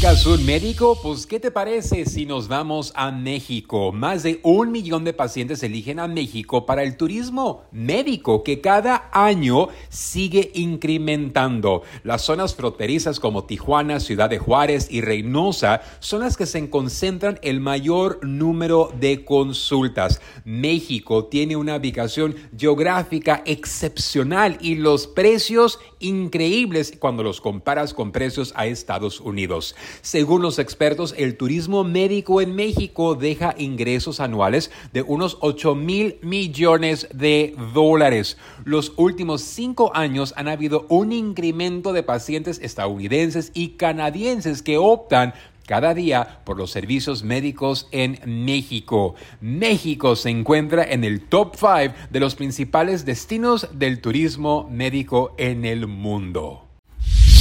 ¿Buscas médico? Pues ¿qué te parece si nos vamos a México? Más de un millón de pacientes eligen a México para el turismo médico que cada año sigue incrementando. Las zonas fronterizas como Tijuana, Ciudad de Juárez y Reynosa son las que se concentran el mayor número de consultas. México tiene una ubicación geográfica excepcional y los precios increíbles cuando los comparas con precios a Estados Unidos. Según los expertos, el turismo médico en México deja ingresos anuales de unos 8 mil millones de dólares. Los últimos cinco años han habido un incremento de pacientes estadounidenses y canadienses que optan cada día por los servicios médicos en México. México se encuentra en el top 5 de los principales destinos del turismo médico en el mundo.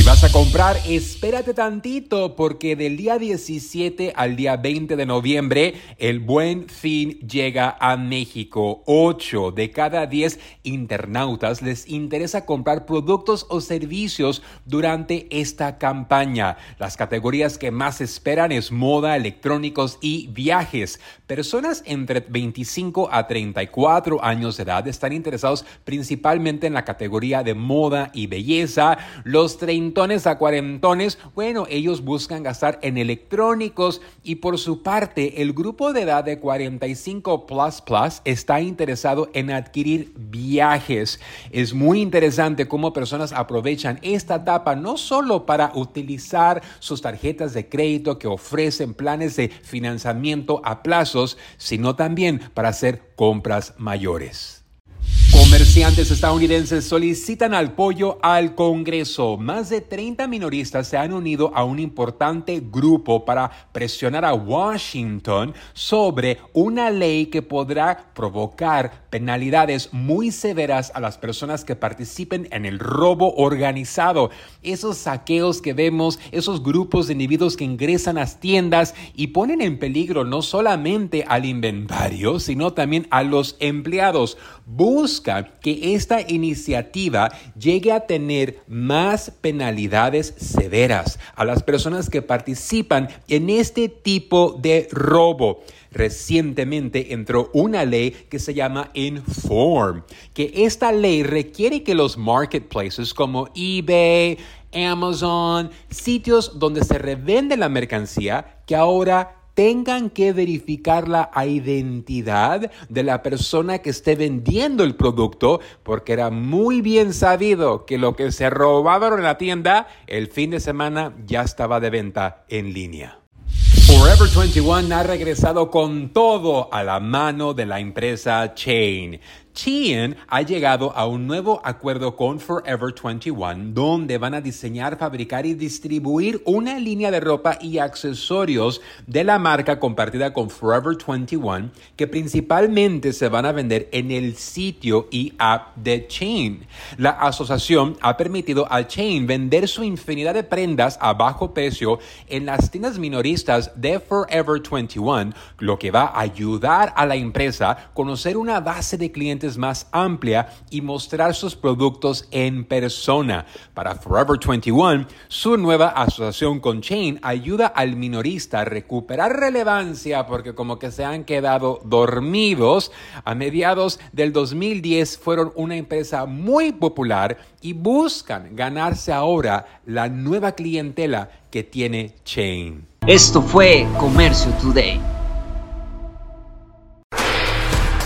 Si vas a comprar, espérate tantito porque del día 17 al día 20 de noviembre el buen fin llega a México. 8 de cada 10 internautas les interesa comprar productos o servicios durante esta campaña. Las categorías que más esperan es moda, electrónicos y viajes. Personas entre 25 a 34 años de edad están interesados principalmente en la categoría de moda y belleza. Los 30 a cuarentones, bueno, ellos buscan gastar en electrónicos y por su parte el grupo de edad de 45 plus plus está interesado en adquirir viajes. Es muy interesante cómo personas aprovechan esta etapa no solo para utilizar sus tarjetas de crédito que ofrecen planes de financiamiento a plazos, sino también para hacer compras mayores. Comerciantes estadounidenses solicitan apoyo al Congreso. Más de 30 minoristas se han unido a un importante grupo para presionar a Washington sobre una ley que podrá provocar penalidades muy severas a las personas que participen en el robo organizado. Esos saqueos que vemos, esos grupos de individuos que ingresan a las tiendas y ponen en peligro no solamente al inventario, sino también a los empleados. Busca que esta iniciativa llegue a tener más penalidades severas a las personas que participan en este tipo de robo. Recientemente entró una ley que se llama Inform, que esta ley requiere que los marketplaces como eBay, Amazon, sitios donde se revende la mercancía, que ahora tengan que verificar la identidad de la persona que esté vendiendo el producto, porque era muy bien sabido que lo que se robaron en la tienda el fin de semana ya estaba de venta en línea. Forever 21 ha regresado con todo a la mano de la empresa Chain. Shein ha llegado a un nuevo acuerdo con Forever 21 donde van a diseñar, fabricar y distribuir una línea de ropa y accesorios de la marca compartida con Forever 21 que principalmente se van a vender en el sitio y app de Chain. La asociación ha permitido a Chain vender su infinidad de prendas a bajo precio en las tiendas minoristas de Forever 21, lo que va a ayudar a la empresa a conocer una base de clientes más amplia y mostrar sus productos en persona. Para Forever 21, su nueva asociación con Chain ayuda al minorista a recuperar relevancia porque como que se han quedado dormidos. A mediados del 2010 fueron una empresa muy popular y buscan ganarse ahora la nueva clientela que tiene Chain. Esto fue Comercio Today.